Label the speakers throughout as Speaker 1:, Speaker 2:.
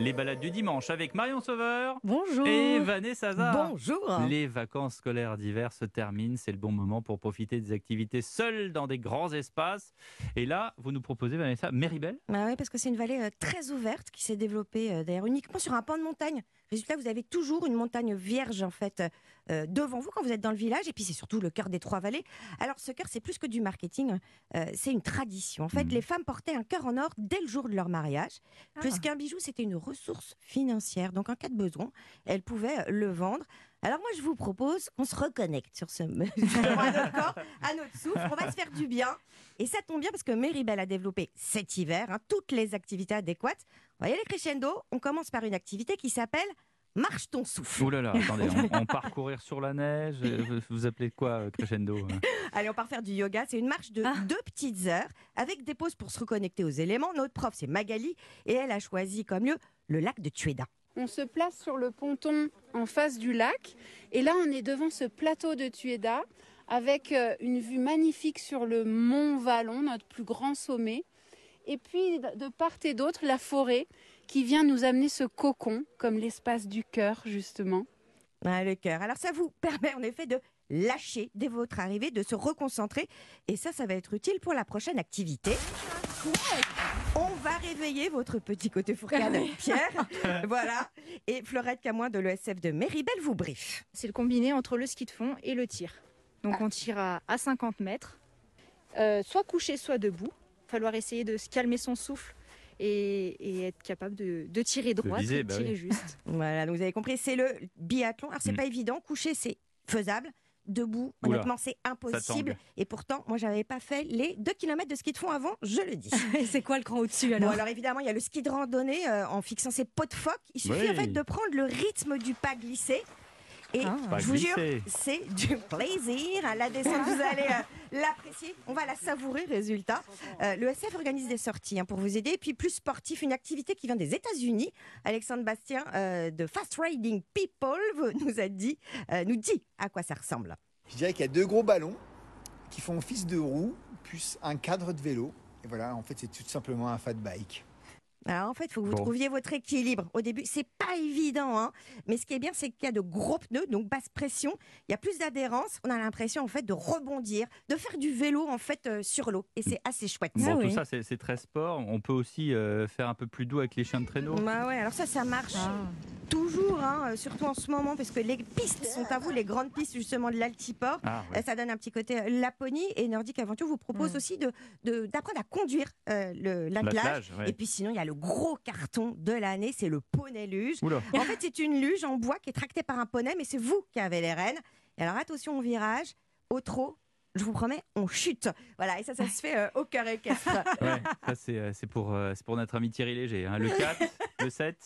Speaker 1: Les balades du dimanche avec Marion Sauveur
Speaker 2: Bonjour.
Speaker 1: et Vanessa Zah.
Speaker 2: Bonjour.
Speaker 1: Les vacances scolaires d'hiver se terminent, c'est le bon moment pour profiter des activités seules dans des grands espaces. Et là, vous nous proposez, Vanessa, Méribel?
Speaker 2: Bah oui, parce que c'est une vallée euh, très ouverte qui s'est développée euh, d'ailleurs uniquement sur un pan de montagne. Résultat, vous avez toujours une montagne vierge en fait euh, devant vous quand vous êtes dans le village. Et puis c'est surtout le cœur des trois vallées. Alors ce cœur, c'est plus que du marketing, euh, c'est une tradition. En fait,
Speaker 1: Mhm.
Speaker 2: les femmes portaient un cœur en or dès le jour de leur mariage. Plus qu'un bijou, c'était une ressource financière. Donc en cas de besoin, elles pouvaient euh, le vendre. Alors moi, je vous propose qu'on se reconnecte sur ce à notre corps, à notre souffle. On va se faire du bien. Et ça tombe bien parce que Méribel a développé cet hiver hein, toutes les activités adéquates. Va y aller crescendo. On commence par une activité qui s'appelle Marche ton souffle.
Speaker 1: Ouh là là, attendez, on, on part courir sur la neige. euh, Vous, vous appelez quoi, euh, crescendo euh?
Speaker 2: Allez, on part faire du yoga. C'est une marche de
Speaker 3: Ah.
Speaker 2: deux petites heures avec des pauses pour se reconnecter aux éléments. Notre prof, c'est Magali et elle a choisi comme lieu le lac de Tueda.
Speaker 3: On se place sur le ponton en face du lac et là on est devant ce plateau de Tueda avec une vue magnifique sur le mont Vallon, notre plus grand sommet. Et puis de part et d'autre la forêt qui vient nous amener ce cocon comme l'espace du cœur justement.
Speaker 2: Ah, le cœur. Alors ça vous permet en effet de lâcher dès votre arrivée, de se reconcentrer. Et ça, ça va être utile pour la prochaine activité. On va réveiller votre petit côté fourcade, Pierre. voilà. Et Fleurette Camoin de l'ESF de Méribel vous brief.
Speaker 4: C'est le combiné entre le ski de fond et le tir. Donc on tire à, à 50 mètres, euh, soit couché, soit debout. Il va falloir essayer de se calmer son souffle et, et être capable de, de tirer droit,
Speaker 1: viser,
Speaker 4: de
Speaker 1: bah
Speaker 4: tirer
Speaker 1: oui.
Speaker 4: juste.
Speaker 2: Voilà, donc vous avez compris, c'est le biathlon. Alors c'est
Speaker 1: Mm.
Speaker 2: pas évident, coucher c'est faisable. Debout,
Speaker 1: Oula,
Speaker 2: honnêtement, c'est impossible. Et pourtant, moi, j'avais pas fait les 2 km de ski de fond avant, je le dis.
Speaker 4: Et c'est quoi le cran au-dessus
Speaker 2: Bon,
Speaker 4: alors
Speaker 2: alors évidemment, il y a le ski de randonnée euh, en fixant ses pots de phoque. Il suffit
Speaker 1: Oui.
Speaker 2: en fait de prendre le rythme du pas glissé. Et
Speaker 4: Ah.
Speaker 2: Je vous jure, c'est du plaisir. À La descente, vous allez euh, l'apprécier. On va la savourer, résultat. Euh, le SF organise des sorties hein, pour vous aider. Et puis plus sportif, une activité qui vient des États-Unis. Alexandre Bastien euh, de Fast Riding People nous a dit, euh, nous dit à quoi ça ressemble.
Speaker 5: Je dirais qu'il y a deux gros ballons qui font office de roue, plus un cadre de vélo. Et voilà, en fait, c'est tout simplement un fat bike.
Speaker 2: Alors en fait, il faut que vous
Speaker 1: Bon.
Speaker 2: trouviez votre équilibre. Au début, c'est pas évident, hein. mais ce qui est bien, c'est qu'il y a de gros pneus, donc basse pression. Il y a plus d'adhérence. On a l'impression en fait de rebondir, de faire du vélo en fait euh, sur l'eau, et c'est assez chouette.
Speaker 1: Bon,
Speaker 4: Ah
Speaker 1: tout
Speaker 4: oui.
Speaker 1: ça, c'est c'est très sport. On peut aussi euh, faire un peu plus doux avec les chiens de traîneau.
Speaker 2: Bah ouais, alors ça, ça marche
Speaker 4: Ah.
Speaker 2: toujours, euh, surtout en ce moment, parce que les pistes sont à vous, les grandes pistes justement de l'Altiport.
Speaker 1: Ah,
Speaker 2: Euh. Ça donne un petit côté euh, Laponie et Nordic Aventure vous propose
Speaker 4: Mm.
Speaker 2: aussi de de- d'apprendre à conduire euh, le- l'attelage.
Speaker 1: L'attelage, ouais.
Speaker 2: Et puis sinon, il y a le gros carton de l'année, c'est le poney luge.
Speaker 1: Oula.
Speaker 2: En fait, c'est une luge en bois qui est tractée par un poney, mais c'est vous qui avez les rênes. Et alors attention au virage, au trot. Je vous promets, on chute. Voilà, et ça, ça se fait euh, au cœur équestre.
Speaker 1: Ouais, ça c'est euh, pour, euh, c'est pour notre ami Thierry Léger. hein. Le 4, le 7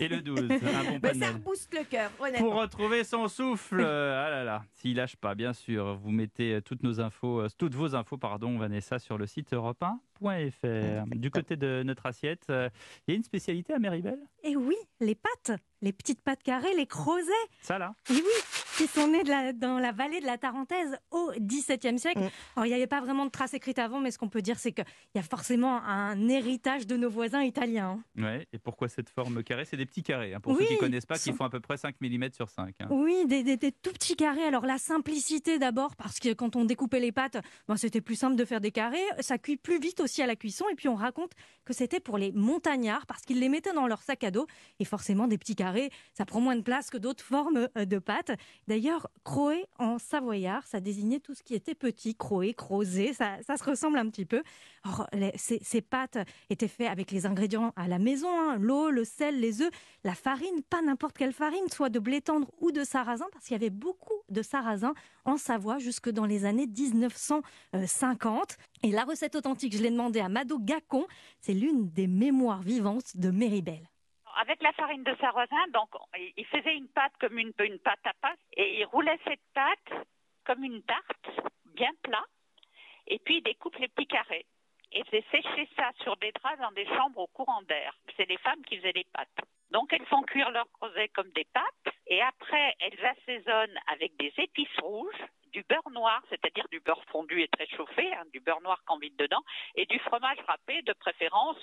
Speaker 1: et le 12. Un bon
Speaker 2: Mais ça
Speaker 1: panel.
Speaker 2: rebooste le cœur.
Speaker 1: Pour retrouver son souffle, ah là là, s'il lâche pas, bien sûr, vous mettez toutes nos infos, toutes vos infos, pardon, Vanessa, sur le site europe1.fr. Du côté de notre assiette, euh, il y a une spécialité à Méribel?
Speaker 6: Et oui, les pâtes, les petites pâtes carrées, les crozets,
Speaker 1: Ça là?
Speaker 6: Oui, oui, qui sont de la- dans la vallée de la Tarentaise au XVIIe siècle.
Speaker 2: Mm.
Speaker 6: Alors, il n'y avait pas vraiment de traces écrites avant, mais ce qu'on peut dire, c'est qu'il y a forcément un héritage de nos voisins italiens. hein.
Speaker 1: Ouais, et pourquoi cette forme carrée? C'est des petits carrés, hein, pour ceux qui connaissent pas, qui
Speaker 6: sont-
Speaker 1: font à peu près 5 mm sur 5. hein.
Speaker 6: Oui, des, des- des tout petits carrés. Alors, la simplicité d'abord, parce que quand on découpait les pâtes, ben, c'était plus simple de faire des carrés. Ça cuit plus vite aussi à la cuisson. Et puis, on raconte que c'était pour les montagnards, parce qu'ils les mettaient dans leur sac à dos. Et forcément, des petits carrés, ça prend moins de place que d'autres formes euh, de pâtes. D'ailleurs, croé en savoyard, ça désignait tout ce qui était petit, croé, crozé, ça, ça se ressemble un petit peu. Ces pâtes étaient faites avec les ingrédients à la maison, hein, l'eau, le sel, les œufs, la farine, pas n'importe quelle farine, soit de blé tendre ou de sarrasin, parce qu'il y avait beaucoup de sarrasin en Savoie jusque dans les années 1950. Et la recette authentique, je l'ai demandé à Mado Gacon, c'est l'une des mémoires vivantes de Méribel.
Speaker 7: Avec la farine de sarrasin, donc il- faisait une pâte comme une, pâte à pâte et il roulait cette pâte comme une tarte, bien plat, et puis il découpe les petits carrés. Et faisait sécher ça sur des draps dans des chambres au courant d'air. C'est les femmes qui faisaient les pâtes. Donc elles font cuire leur crozet comme des pâtes et après elles assaisonnent avec des épices rouges, du beurre noir, c'est-à-dire du beurre fondu et très chauffé, hein, du beurre noir qu'on vide dedans, et du fromage râpé de préférence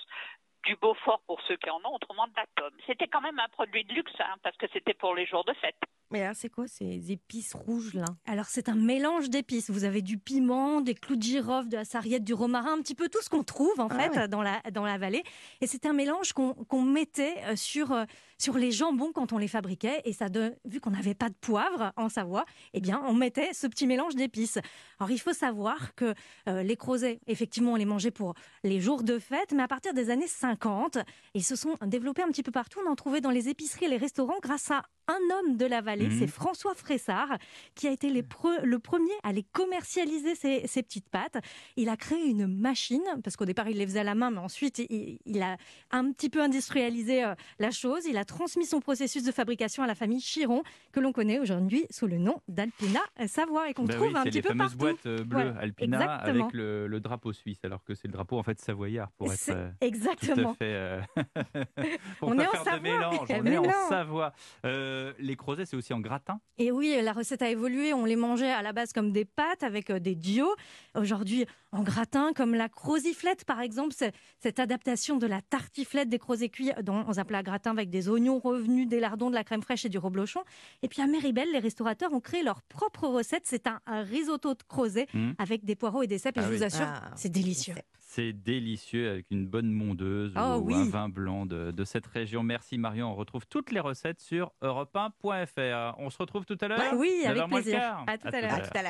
Speaker 7: du Beaufort pour ceux qui en ont, autrement de la pomme. C'était quand même un produit de luxe hein, parce que c'était pour les jours de fête.
Speaker 2: Mais alors, c'est quoi ces épices rouges là?
Speaker 6: Alors c'est un mélange d'épices. Vous avez du piment, des clous de girofle, de la sarriette, du romarin, un petit peu tout ce qu'on trouve en
Speaker 2: Ah
Speaker 6: fait
Speaker 2: ouais.
Speaker 6: dans, la, dans la vallée. Et c'est un mélange qu'on qu'on mettait euh, sur, euh, sur les jambons quand on les fabriquait. Et ça, de, vu qu'on n'avait pas de poivre en Savoie, eh bien on mettait ce petit mélange d'épices. Alors il faut savoir que euh, les crozets, effectivement, on les mangeait pour les jours de fête, mais à partir des années 50, ils se sont développés un petit peu partout. On en trouvait dans les épiceries et les restaurants grâce à un homme de la vallée,
Speaker 1: Mhm.
Speaker 6: c'est François Fressard, qui a été les pre- le premier à les commercialiser, ces, ces petites pâtes. Il a créé une machine, parce qu'au départ, il les faisait à la main, mais ensuite, il, il a un petit peu industrialisé euh, la chose. Il a transmis son processus de fabrication à la famille Chiron, que l'on connaît aujourd'hui sous le nom d'Alpina Savoie, et qu'on
Speaker 1: Bah
Speaker 6: trouve
Speaker 1: oui,
Speaker 6: un
Speaker 1: c'est
Speaker 6: petit
Speaker 1: les
Speaker 6: peu
Speaker 1: fameuses
Speaker 6: partout.
Speaker 1: boîtes euh, bleues
Speaker 6: Ouais,
Speaker 1: Alpina
Speaker 6: exactement.
Speaker 1: avec le, le drapeau suisse, alors que c'est le drapeau en fait savoyard pour être
Speaker 6: C'est
Speaker 1: euh, tout
Speaker 6: exactement.
Speaker 1: à fait. euh, pour
Speaker 6: On est en Savoie.
Speaker 1: On est en. Savoie. Euh, les crozets, c'est aussi en gratin?
Speaker 6: Et oui, la recette a évolué. On les mangeait à la base comme des pâtes avec euh, des dios. Aujourd'hui, en gratin, comme la croziflette, par exemple. C'est cette adaptation de la tartiflette des crozets cuits dans un plat gratin avec des oignons revenus, des lardons, de la crème fraîche et du reblochon. Et puis à Méribel, les restaurateurs ont créé leur propre recette. C'est un, un risotto de crozet
Speaker 1: Mhm.
Speaker 6: avec des poireaux et des cèpes. Et
Speaker 1: Ah
Speaker 6: je
Speaker 1: oui.
Speaker 6: vous assure,
Speaker 2: Ah,
Speaker 6: c'est délicieux.
Speaker 1: C'est délicieux avec une bonne mondeuse
Speaker 6: Oh
Speaker 1: ou
Speaker 6: oui.
Speaker 1: un vin blanc de, de cette région. Merci Marion. On retrouve toutes les recettes sur europe1.fr. On se retrouve tout à l'heure.
Speaker 6: Oui, avec
Speaker 1: 9h moins le
Speaker 6: plaisir. À tout à.
Speaker 2: À tout à l'heure.